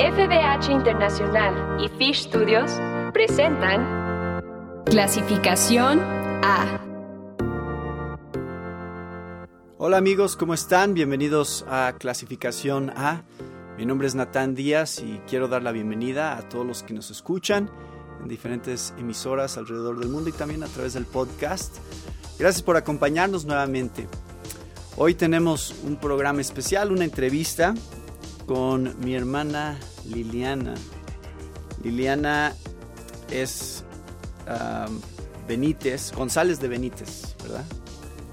FBH Internacional y Fish Studios presentan Clasificación A. Hola amigos, ¿cómo están? Bienvenidos a Clasificación A. Mi nombre es Natán Díaz y quiero dar la bienvenida a todos los que nos escuchan en diferentes emisoras alrededor del mundo y también a través del podcast. Gracias por acompañarnos nuevamente. Hoy tenemos un programa especial, una entrevista con mi hermana Liliana. Liliana es Benítez, González de Benítez, ¿verdad?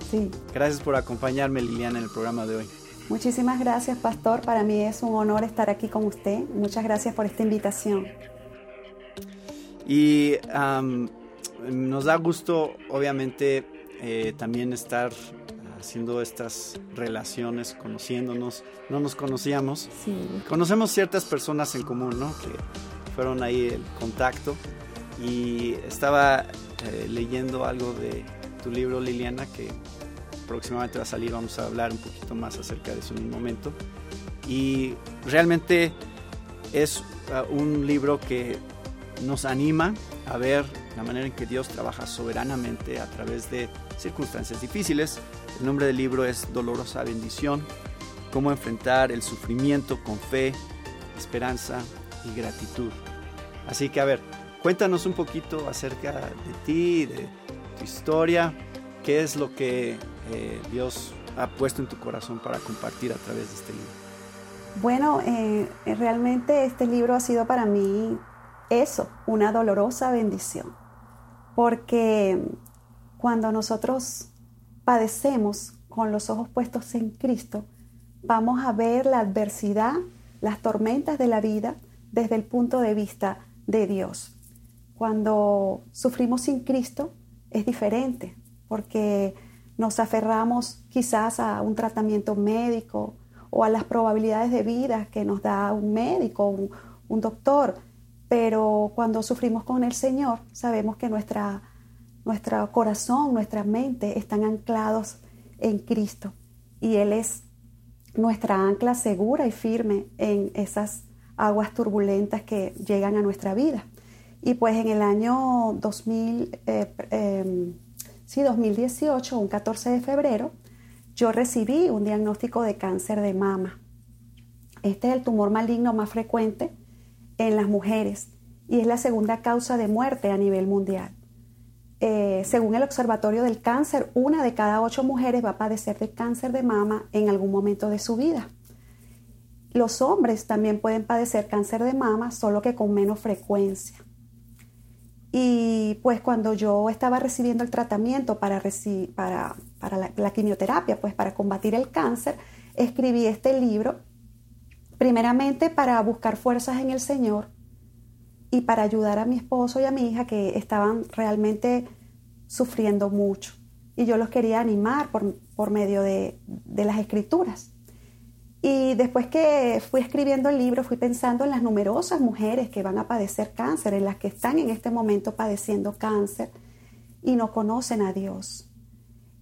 Sí. Gracias por acompañarme, Liliana, en el programa de hoy. Muchísimas gracias, Pastor. Para mí es un honor estar aquí con usted. Muchas gracias por esta invitación. Y nos da gusto, obviamente, eh, también estar haciendo estas relaciones, conociéndonos. No nos conocíamos. Sí. Conocemos ciertas personas en común, ¿no? Que fueron ahí el contacto. Y estaba eh, leyendo algo de tu libro, Liliana, que próximamente va a salir. Vamos a hablar un poquito más acerca de eso en un momento. Y realmente es uh, un libro que nos anima a ver la manera en que Dios trabaja soberanamente a través de circunstancias difíciles. El nombre del libro es Dolorosa Bendición, cómo enfrentar el sufrimiento con fe, esperanza y gratitud. Así que a ver, cuéntanos un poquito acerca de ti, de tu historia, qué es lo que eh, Dios ha puesto en tu corazón para compartir a través de este libro. Bueno, eh, realmente este libro ha sido para mí eso, una dolorosa bendición. Porque cuando nosotros padecemos con los ojos puestos en Cristo, vamos a ver la adversidad, las tormentas de la vida desde el punto de vista de Dios. Cuando sufrimos sin Cristo es diferente, porque nos aferramos quizás a un tratamiento médico o a las probabilidades de vida que nos da un médico, un, un doctor, pero cuando sufrimos con el Señor, sabemos que nuestra, nuestro corazón, nuestra mente están anclados en Cristo y Él es nuestra ancla segura y firme en esas aguas turbulentas que llegan a nuestra vida. Y pues en el año 2000, eh, 2018, un 14 de febrero, yo recibí un diagnóstico de cáncer de mama. Este es el tumor maligno más frecuente en las mujeres y es la segunda causa de muerte a nivel mundial. Eh, según el Observatorio del Cáncer, una de cada ocho mujeres va a padecer de cáncer de mama en algún momento de su vida. Los hombres también pueden padecer cáncer de mama, solo que con menos frecuencia. Y pues cuando yo estaba recibiendo el tratamiento para, para, la, la, quimioterapia, pues para combatir el cáncer, escribí este libro primeramente para buscar fuerzas en el Señor y para ayudar a mi esposo y a mi hija que estaban realmente sufriendo mucho. Y yo los quería animar por, medio de, de las escrituras. Y después que fui escribiendo el libro, fui pensando en las numerosas mujeres que van a padecer cáncer, en las que están en este momento padeciendo cáncer y no conocen a Dios.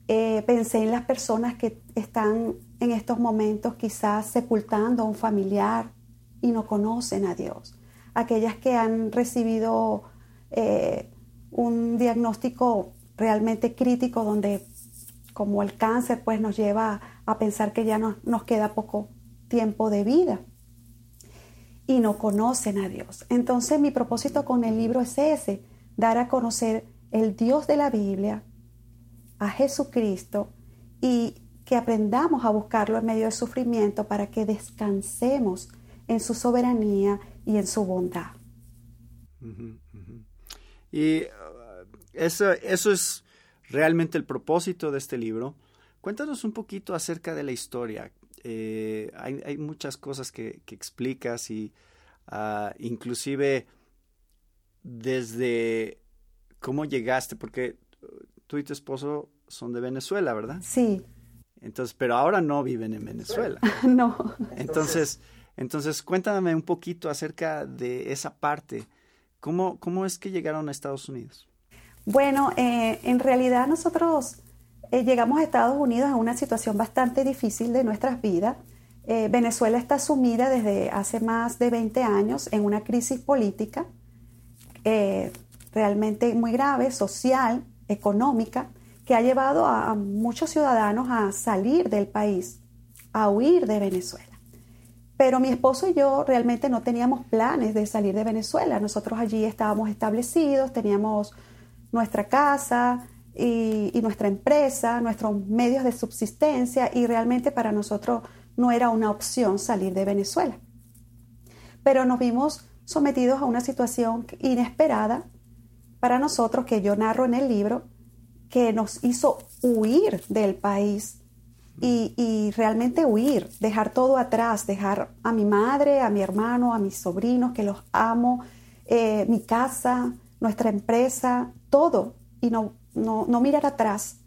Eh, pensé en las personas que están en estos momentos quizás sepultando a un familiar y no conocen a Dios. Aquellas que han recibido eh, un diagnóstico realmente crítico donde como el cáncer pues nos lleva a pensar que ya no, nos queda poco tiempo de vida y no conocen a Dios. Entonces mi propósito con el libro es ese, dar a conocer el Dios de la Biblia, a Jesucristo y que aprendamos a buscarlo en medio del sufrimiento para que descansemos en su soberanía y en su bondad. Y uh, eso, eso es realmente el propósito de este libro. Cuéntanos un poquito acerca de la historia. Eh, hay, hay, muchas cosas que, que explicas y uh, inclusive desde cómo llegaste, porque tú y tu esposo son de Venezuela, ¿verdad? Sí. Entonces, pero ahora no viven en Venezuela. no. Entonces, entonces cuéntame un poquito acerca de esa parte. ¿Cómo, cómo es que llegaron a Estados Unidos? Bueno, eh, en realidad nosotros eh, llegamos a Estados Unidos en una situación bastante difícil de nuestras vidas. Eh, Venezuela está sumida desde hace más de 20 años en una crisis política realmente muy grave, social, económica, que ha llevado a, muchos ciudadanos a salir del país, a huir de Venezuela. Pero mi esposo y yo realmente no teníamos planes de salir de Venezuela. Nosotros allí estábamos establecidos, teníamos nuestra casa y, nuestra empresa, nuestros medios de subsistencia y realmente para nosotros no era una opción salir de Venezuela. Pero nos vimos sometidos a una situación inesperada para nosotros que yo narro en el libro, que nos hizo huir del país y, realmente huir, dejar todo atrás, dejar a mi madre, a mi hermano, a mis sobrinos, que los amo, eh, mi casa, nuestra empresa, todo, y no, no, mirar atrás,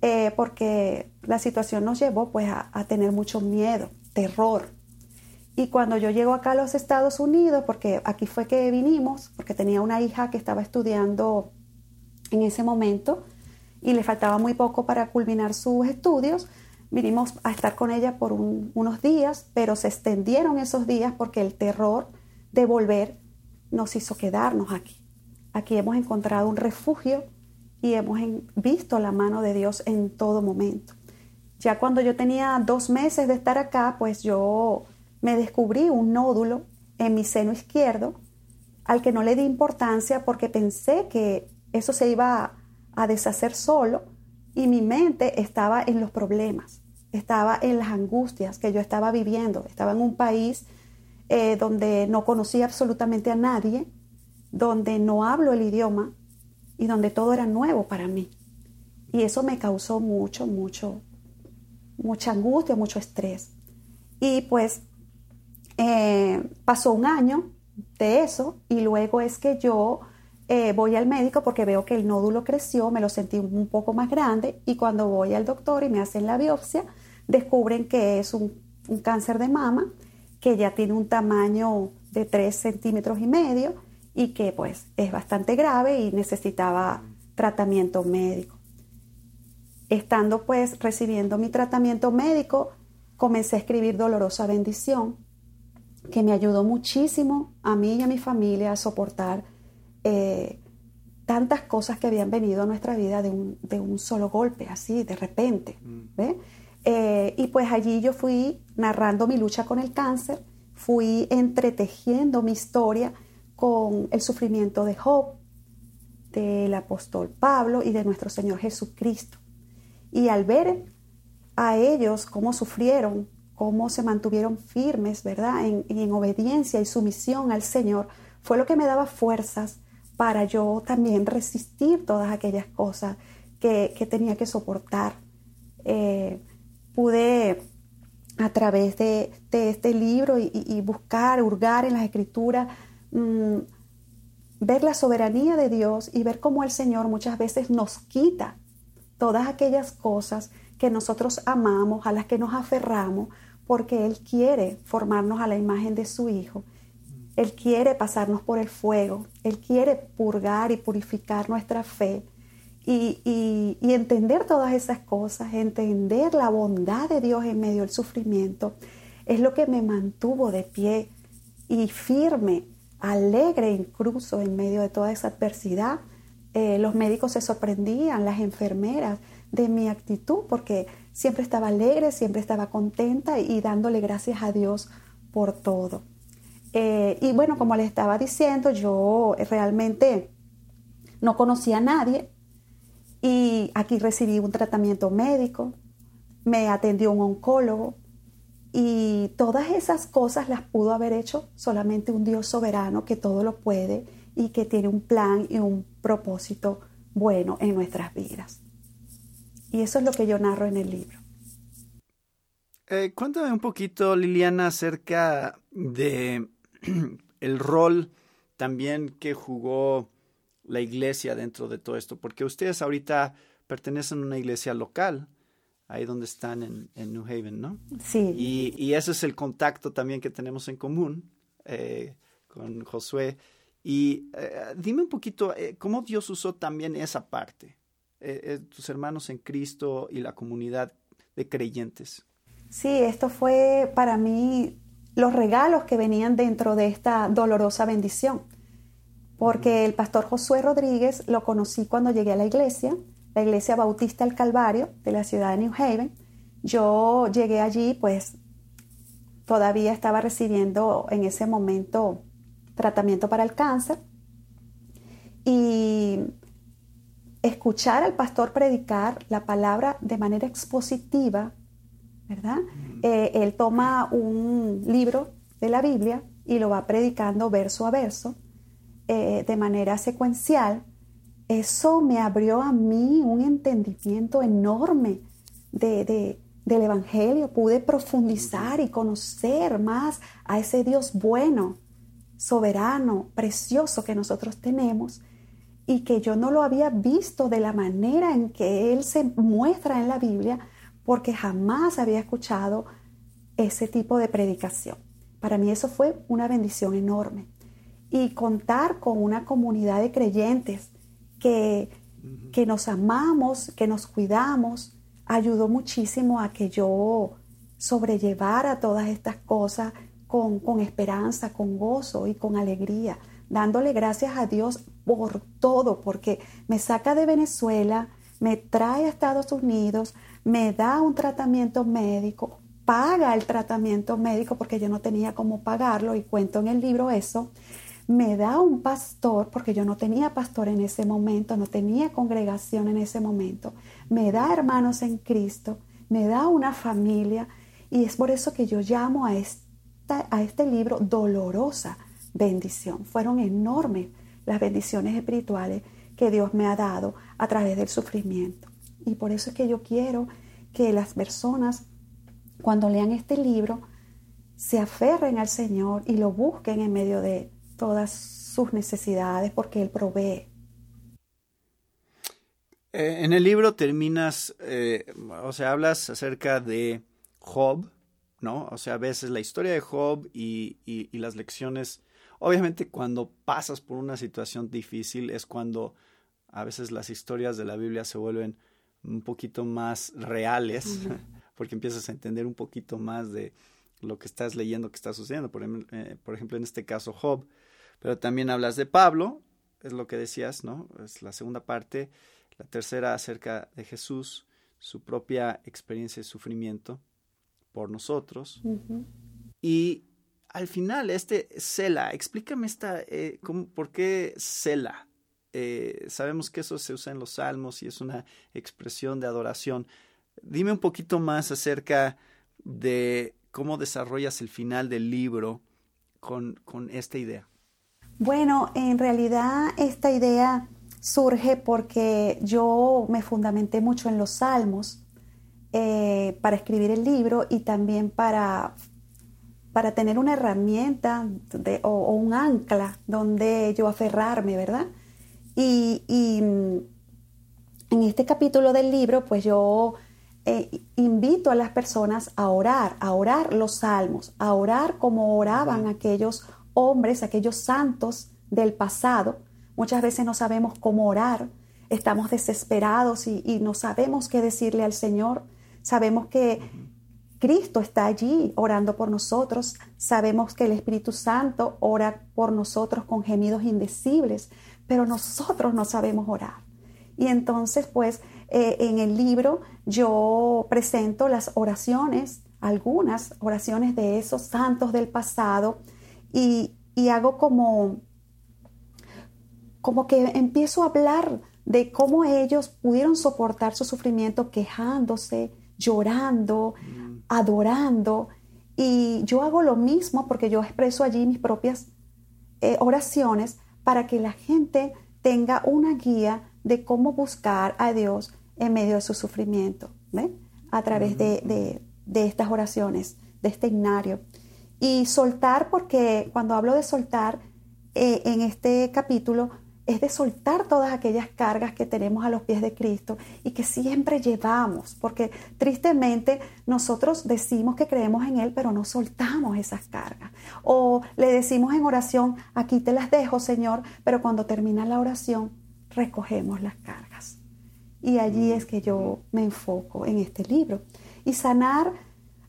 eh, porque la situación nos llevó pues a tener mucho miedo, terror. Y cuando yo llego acá a los Estados Unidos, porque aquí fue que vinimos, porque tenía una hija que estaba estudiando en ese momento y le faltaba muy poco para culminar sus estudios, vinimos a estar con ella por unos días, pero se extendieron esos días porque el terror de volver nos hizo quedarnos aquí. Aquí hemos encontrado un refugio y hemos visto la mano de Dios en todo momento. Ya cuando yo tenía dos meses de estar acá, pues yo me descubrí un nódulo en mi seno izquierdo al que no le di importancia porque pensé que eso se iba a, deshacer solo y mi mente estaba en los problemas, estaba en las angustias que yo estaba viviendo, estaba en un país eh, donde no conocía absolutamente a nadie, donde no hablo el idioma y donde todo era nuevo para mí. Y eso me causó mucho, mucho, mucha angustia, mucho estrés. Y pues eh, pasó un año de eso y luego es que yo eh, voy al médico porque veo que el nódulo creció, me lo sentí un poco más grande y cuando voy al doctor y me hacen la biopsia, descubren que es un, cáncer de mama que ya tiene un tamaño de 3 centímetros y medio y que pues es bastante grave y necesitaba tratamiento médico. Estando pues recibiendo mi tratamiento médico, comencé a escribir Dolorosa Bendición que me ayudó muchísimo a mí y a mi familia a soportar eh, tantas cosas que habían venido a nuestra vida de un, solo golpe, así, de repente. Mm. Eh, y pues allí yo fui narrando mi lucha con el cáncer, fui entretejiendo mi historia con el sufrimiento de Job, del apóstol Pablo y de nuestro Señor Jesucristo. Y al ver a ellos cómo sufrieron cómo se mantuvieron firmes, ¿verdad? En, obediencia y sumisión al Señor, fue lo que me daba fuerzas para yo también resistir todas aquellas cosas que, tenía que soportar. Eh, pude a través de, este libro y, buscar, hurgar en las escrituras, mm, ver la soberanía de Dios y ver cómo el Señor muchas veces nos quita todas aquellas cosas que nosotros amamos, a las que nos aferramos, porque Él quiere formarnos a la imagen de su Hijo. Él quiere pasarnos por el fuego, Él quiere purgar y purificar nuestra fe y, entender todas esas cosas, entender la bondad de Dios en medio del sufrimiento, es lo que me mantuvo de pie y firme, alegre incluso en medio de toda esa adversidad. Eh, los médicos se sorprendían, las enfermeras, de mi actitud, porque siempre estaba alegre, siempre estaba contenta y dándole gracias a Dios por todo. Eh, y bueno, como les estaba diciendo, yo realmente no conocía a nadie y aquí recibí un tratamiento médico, me atendió un oncólogo y todas esas cosas las pudo haber hecho solamente un Dios soberano que todo lo puede y que tiene un plan y un propósito bueno en nuestras vidas. Y eso es lo que yo narro en el libro. Eh, cuéntame un poquito, Liliana, acerca de el rol también que jugó la iglesia dentro de todo esto, porque ustedes ahorita pertenecen a una iglesia local, ahí donde están en, New Haven, ¿no? Sí. Y, ese es el contacto también que tenemos en común eh, con Josué. Y eh, dime un poquito, ¿cómo Dios usó también esa parte? tus hermanos en Cristo y la comunidad de creyentes. Sí, esto fue para mí los regalos que venían dentro de esta dolorosa bendición. Porque el pastor Josué Rodríguez lo conocí cuando llegué a la iglesia, la iglesia Bautista del Calvario de la ciudad de New Haven. Yo llegué allí, pues todavía estaba recibiendo en ese momento tratamiento para el cáncer. Y escuchar al pastor predicar la palabra de manera expositiva, ¿verdad? Eh, él toma un libro de la Biblia y lo va predicando verso a verso, eh, de manera secuencial. Eso me abrió a mí un entendimiento enorme de, del Evangelio. Pude profundizar y conocer más a ese Dios bueno, soberano, precioso que nosotros tenemos y que yo no lo había visto de la manera en que Él se muestra en la Biblia porque jamás había escuchado ese tipo de predicación. Para mí eso fue una bendición enorme. Y contar con una comunidad de creyentes que, que nos amamos, que nos cuidamos, ayudó muchísimo a que yo sobrellevara todas estas cosas con, con esperanza, con gozo y con alegría, dándole gracias a Dios por todo, porque me saca de Venezuela, me trae a Estados Unidos, me da un tratamiento médico, paga el tratamiento médico porque yo no tenía cómo pagarlo y cuento en el libro eso, me da un pastor porque yo no tenía pastor en ese momento, no tenía congregación en ese momento, me da hermanos en Cristo, me da una familia y es por eso que yo llamo a, esta, a este libro dolorosa bendición. Fueron enormes las bendiciones espirituales que Dios me ha dado a través del sufrimiento. Y por eso es que yo quiero que las personas, cuando lean este libro, se aferren al Señor y lo busquen en medio de todas sus necesidades, porque Él provee. Eh, en el libro terminas, eh, o sea, hablas acerca de Job, ¿no? O sea, a veces la historia de Job y, y las lecciones Obviamente cuando pasas por una situación difícil es cuando a veces las historias de la Biblia se vuelven un poquito más reales, porque empiezas a entender un poquito más de lo que estás leyendo que está sucediendo. Por, eh, por, ejemplo, en este caso Job, pero también hablas de Pablo, es lo que decías, ¿no? Es la segunda parte. La tercera acerca de Jesús, su propia experiencia de sufrimiento por nosotros. Y al final, este Sela, explícame esta, eh, ¿por qué Sela? Eh, sabemos que eso se usa en los salmos y es una expresión de adoración. Dime un poquito más acerca de cómo desarrollas el final del libro con, con esta idea. Bueno, en realidad esta idea surge porque yo me fundamenté mucho en los salmos eh, para escribir el libro y también para para tener una herramienta o, un ancla donde yo aferrarme, ¿verdad? Y, mm, en este capítulo del libro, pues yo eh, invito a las personas a orar, a orar los salmos, a orar como oraban aquellos hombres, aquellos santos del pasado. Muchas veces no sabemos cómo orar, estamos desesperados y, y no sabemos qué decirle al Señor. Sabemos que Cristo está allí orando por nosotros. Sabemos que el Espíritu Santo ora por nosotros con gemidos indecibles, pero nosotros no sabemos orar. Y entonces, pues, eh, en el libro yo presento las oraciones, algunas oraciones de esos santos del pasado, y, y hago como, como que empiezo a hablar de cómo ellos pudieron soportar su sufrimiento quejándose, llorando, adorando. Y yo hago lo mismo porque yo expreso allí mis propias eh, oraciones para que la gente tenga una guía de cómo buscar a Dios en medio de su sufrimiento, a través de, estas oraciones, de este ignario. Y soltar, porque cuando hablo de soltar eh, en este capítulo, es de soltar todas aquellas cargas que tenemos a los pies de Cristo y que siempre llevamos, porque tristemente nosotros decimos que creemos en Él, pero no soltamos esas cargas. O le decimos en oración, aquí te las dejo, Señor, pero cuando termina la oración, recogemos las cargas. Y allí es que yo me enfoco en este libro. Y sanar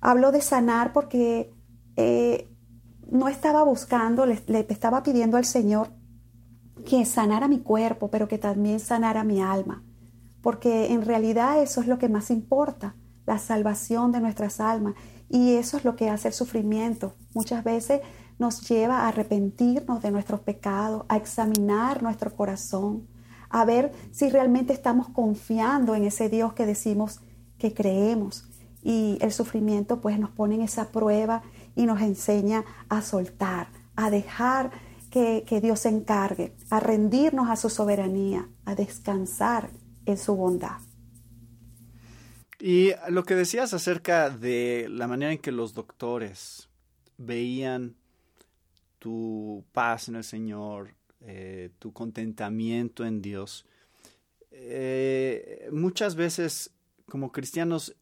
Hablo de sanar porque eh, no estaba buscando, le, le, estaba pidiendo al Señor que sanara mi cuerpo, pero que también sanara mi alma. Porque en realidad eso es lo que más importa, la salvación de nuestras almas. Y eso es lo que hace el sufrimiento. Muchas veces nos lleva a arrepentirnos de nuestros pecados, a examinar nuestro corazón, a ver si realmente estamos confiando en ese Dios que decimos que creemos. Y el sufrimiento pues nos pone en esa prueba y nos enseña a soltar, a dejar que, que Dios se encargue, a rendirnos a su soberanía, a descansar en su bondad. Y lo que decías acerca de la manera en que los doctores veían tu paz en el Señor, eh, tu contentamiento en Dios. Eh, muchas veces como cristianos,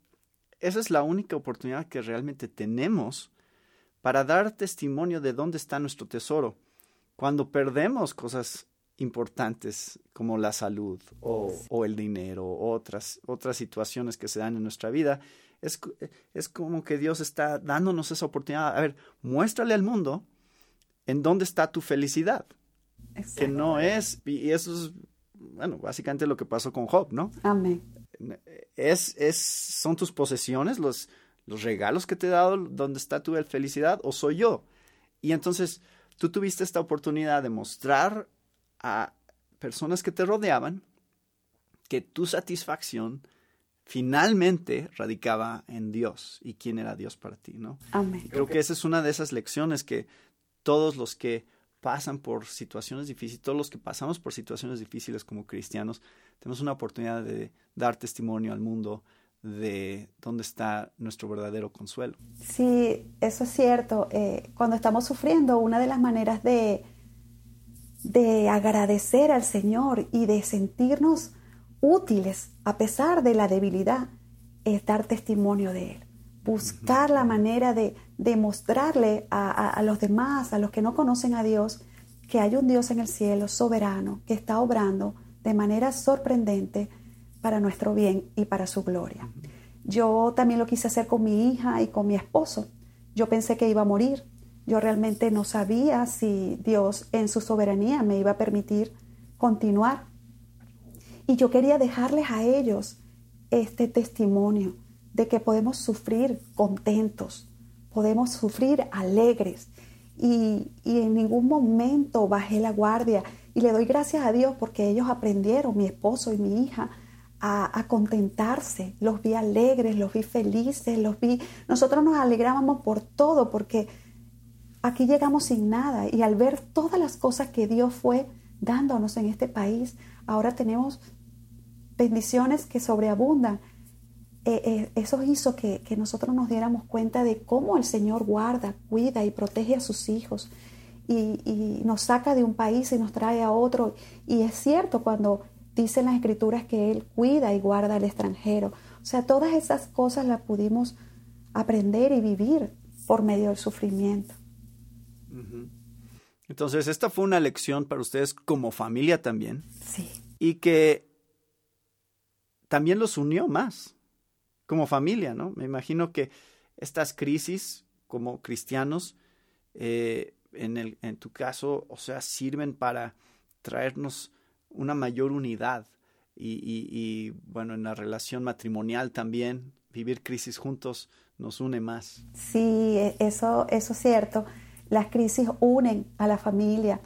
esa es la única oportunidad que realmente tenemos para dar testimonio de dónde está nuestro tesoro. Cuando perdemos cosas importantes como la salud o, o el dinero o otras, otras situaciones que se dan en nuestra vida, es, es como que Dios está dándonos esa oportunidad. A ver, muéstrale al mundo en dónde está tu felicidad. Que no es, y eso es, bueno, básicamente lo que pasó con Job, ¿no? Amén. Es, es, son tus posesiones, los, los regalos que te he dado, donde está tu felicidad, o soy yo. Y entonces tú tuviste esta oportunidad de mostrar a personas que te rodeaban que tu satisfacción finalmente radicaba en Dios y quién era Dios para ti, ¿no? Amén. Creo que esa es una de esas lecciones que todos los que pasan por situaciones difíciles, todos los que pasamos por situaciones difíciles como cristianos, tenemos una oportunidad de dar testimonio al mundo de dónde está nuestro verdadero consuelo. Sí, eso es cierto. Eh, cuando estamos sufriendo, una de las maneras de, de agradecer al Señor y de sentirnos útiles a pesar de la debilidad es dar testimonio de Él buscar la manera de demostrarle a, los demás, a los que no conocen a Dios, que hay un Dios en el cielo soberano que está obrando de manera sorprendente para nuestro bien y para su gloria. Yo también lo quise hacer con mi hija y con mi esposo. Yo pensé que iba a morir. Yo realmente no sabía si Dios en su soberanía me iba a permitir continuar. Y yo quería dejarles a ellos este testimonio de que podemos sufrir contentos, podemos sufrir alegres. Y, en ningún momento bajé la guardia. Y le doy gracias a Dios porque ellos aprendieron, mi esposo y mi hija, a, contentarse. Los vi alegres, los vi felices, los vi... Nosotros nos alegrábamos por todo porque aquí llegamos sin nada. Y al ver todas las cosas que Dios fue dándonos en este país, ahora tenemos bendiciones que sobreabundan. Eh, eh, eso hizo que, nosotros nos diéramos cuenta de cómo el Señor guarda, cuida y protege a sus hijos y, nos saca de un país y nos trae a otro. Y es cierto cuando dicen las escrituras que Él cuida y guarda al extranjero. O sea, todas esas cosas las pudimos aprender y vivir por medio del sufrimiento. Entonces, esta fue una lección para ustedes como familia también. Sí. Y que también los unió más como familia, ¿no? Me imagino que estas crisis como cristianos, eh, en, el, en tu caso, o sea, sirven para traernos una mayor unidad y, y, bueno, en la relación matrimonial también, vivir crisis juntos nos une más. Sí, e, eso, eso es cierto. Las crisis unen a la familia.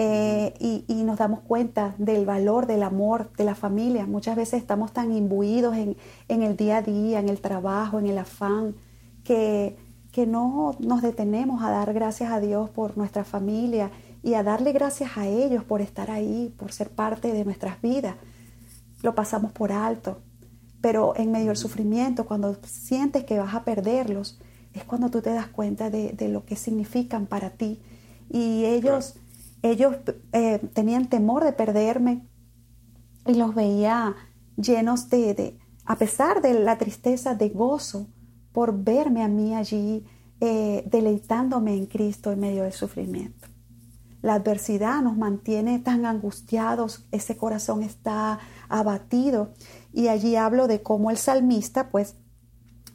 Eh, y, nos damos cuenta del valor del amor de la familia. Muchas veces estamos tan imbuidos en, el día a día, en el trabajo, en el afán, que, que no nos detenemos a dar gracias a Dios por nuestra familia y a darle gracias a ellos por estar ahí, por ser parte de nuestras vidas. Lo pasamos por alto, pero en medio del sufrimiento, cuando sientes que vas a perderlos, es cuando tú te das cuenta de, lo que significan para ti. Y ellos ellos eh, tenían temor de perderme y los veía llenos de, a pesar de la tristeza, de gozo por verme a mí allí eh, deleitándome en Cristo en medio del sufrimiento. La adversidad nos mantiene tan angustiados, ese corazón está abatido y allí hablo de cómo el salmista pues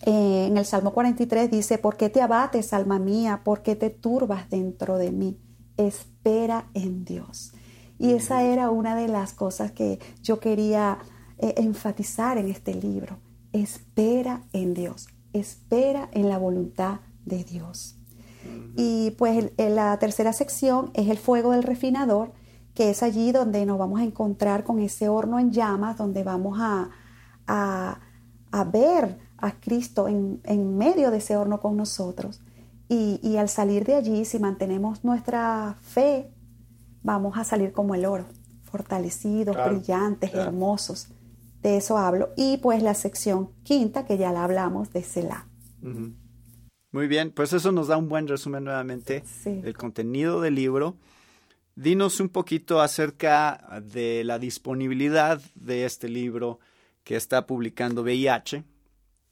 Eh, en el Salmo 43 dice, ¿por qué te abates, alma mía? ¿Por qué te turbas dentro de mí? Espera en Dios. Y esa era una de las cosas que yo quería eh, enfatizar en este libro. Espera en Dios, espera en la voluntad de Dios. Y pues la tercera sección es el fuego del refinador, que es allí donde nos vamos a encontrar con ese horno en llamas, donde vamos a, a, ver a Cristo en, en, medio de ese horno con nosotros. Y, y al salir de allí, si mantenemos nuestra fe, vamos a salir como el oro, fortalecidos, brillantes, hermosos. De eso hablo. Y pues la sección quinta, que ya la hablamos, de Selah. Muy bien, pues eso nos da un buen resumen nuevamente del contenido del libro. Dinos un poquito acerca de la disponibilidad de este libro que está publicando VIH,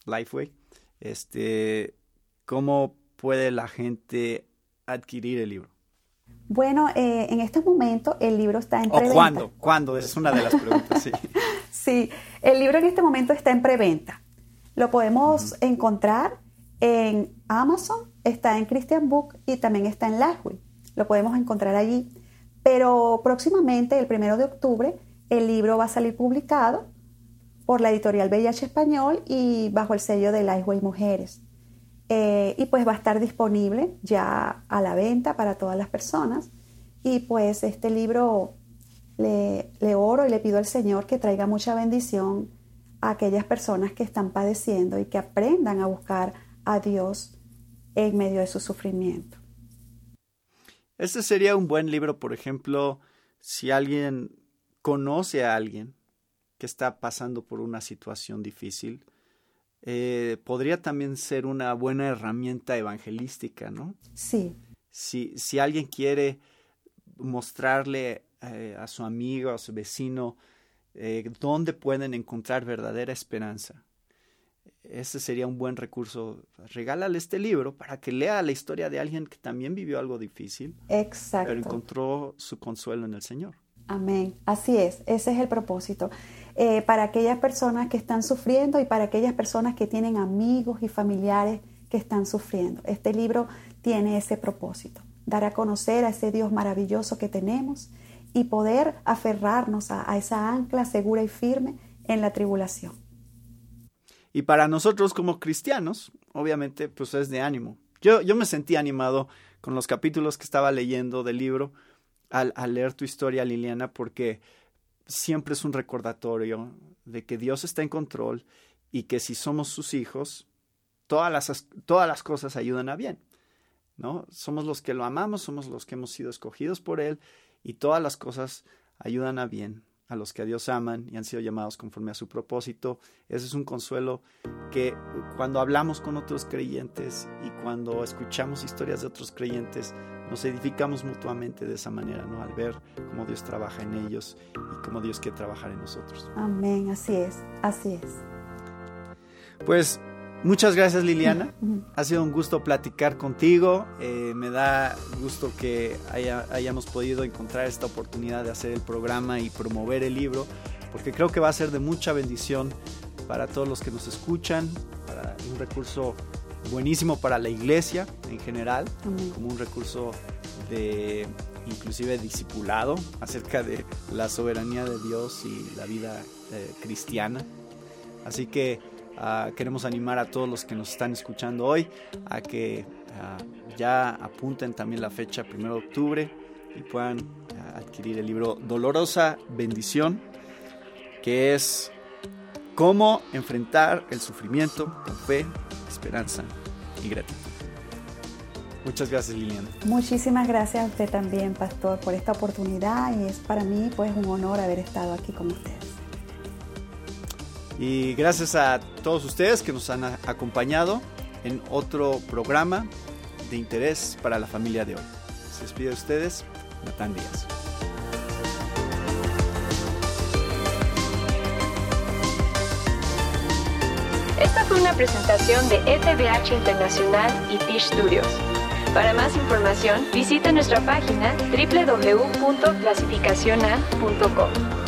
Lifeway. Este, ¿Cómo puede la gente adquirir el libro? Bueno, eh, en este momento el libro está en preventa. ¿O cuándo? ¿Cuándo? Es una de las preguntas, sí. sí, el libro en este momento está en preventa. Lo podemos encontrar en Amazon, está en Christian Book y también está en Lifeway. Lo podemos encontrar allí. Pero próximamente, el primero de octubre, el libro va a salir publicado por la editorial VIH Español y bajo el sello de Lifeway Mujeres. Eh, y pues va a estar disponible ya a la venta para todas las personas. Y pues este libro le oro y le pido al Señor que traiga mucha bendición a aquellas personas que están padeciendo y que aprendan a buscar a Dios en medio de su sufrimiento. Este sería un buen libro, por ejemplo, si alguien conoce a alguien que está pasando por una situación difícil, eh, podría también ser una buena herramienta evangelística, ¿no? Sí. Si, si alguien quiere mostrarle eh, a su amigo, a su vecino, eh, dónde pueden encontrar verdadera esperanza, ese sería un buen recurso. Regálale este libro para que lea la historia de alguien que también vivió algo difícil. Exacto. Pero encontró su consuelo en el Señor. Amén. Así es. Ese es el propósito. Eh, para aquellas personas que están sufriendo y para aquellas personas que tienen amigos y familiares que están sufriendo. Este libro tiene ese propósito. Dar a conocer a ese Dios maravilloso que tenemos y poder aferrarnos a esa ancla segura y firme en la tribulación. Y para nosotros como cristianos, obviamente, pues es de ánimo. Yo, yo me sentí animado con los capítulos que estaba leyendo del libro al, leer tu historia, Liliana, porque siempre es un recordatorio de que Dios está en control y que si somos sus hijos, todas las, todas las cosas ayudan a bien. ¿no? Somos los que lo amamos, somos los que hemos sido escogidos por Él y todas las cosas ayudan a bien a los que a Dios aman y han sido llamados conforme a su propósito. Ese es un consuelo que cuando hablamos con otros creyentes y cuando escuchamos historias de otros creyentes, nos edificamos mutuamente de esa manera, ¿no? Al ver cómo Dios trabaja en ellos y cómo Dios quiere trabajar en nosotros. Amén, así es, así es. Pues Muchas gracias Liliana. Ha sido un gusto platicar contigo. Eh, me da gusto que hayamos podido encontrar esta oportunidad de hacer el programa y promover el libro, porque creo que va a ser de mucha bendición para todos los que nos escuchan, para un recurso buenísimo para la iglesia en general, como un recurso de inclusive discipulado acerca de la soberanía de Dios y la vida eh, cristiana. Así que Queremos animar a todos los que nos están escuchando hoy a que ya apunten también la fecha, primero de octubre, y puedan adquirir el libro Dolorosa Bendición, que es cómo enfrentar el sufrimiento con fe, esperanza y gratitud. Muchas gracias Liliana. Muchísimas gracias a usted también, pastor, por esta oportunidad y es para mí pues un honor haber estado aquí con ustedes. Y gracias a todos ustedes que nos han acompañado en otro programa de interés para la familia de hoy. Se despide de ustedes, Natán Díaz. Esta fue una presentación de FBH Internacional y Fish Studios. Para más información, visita nuestra página www.clasificaciona.com.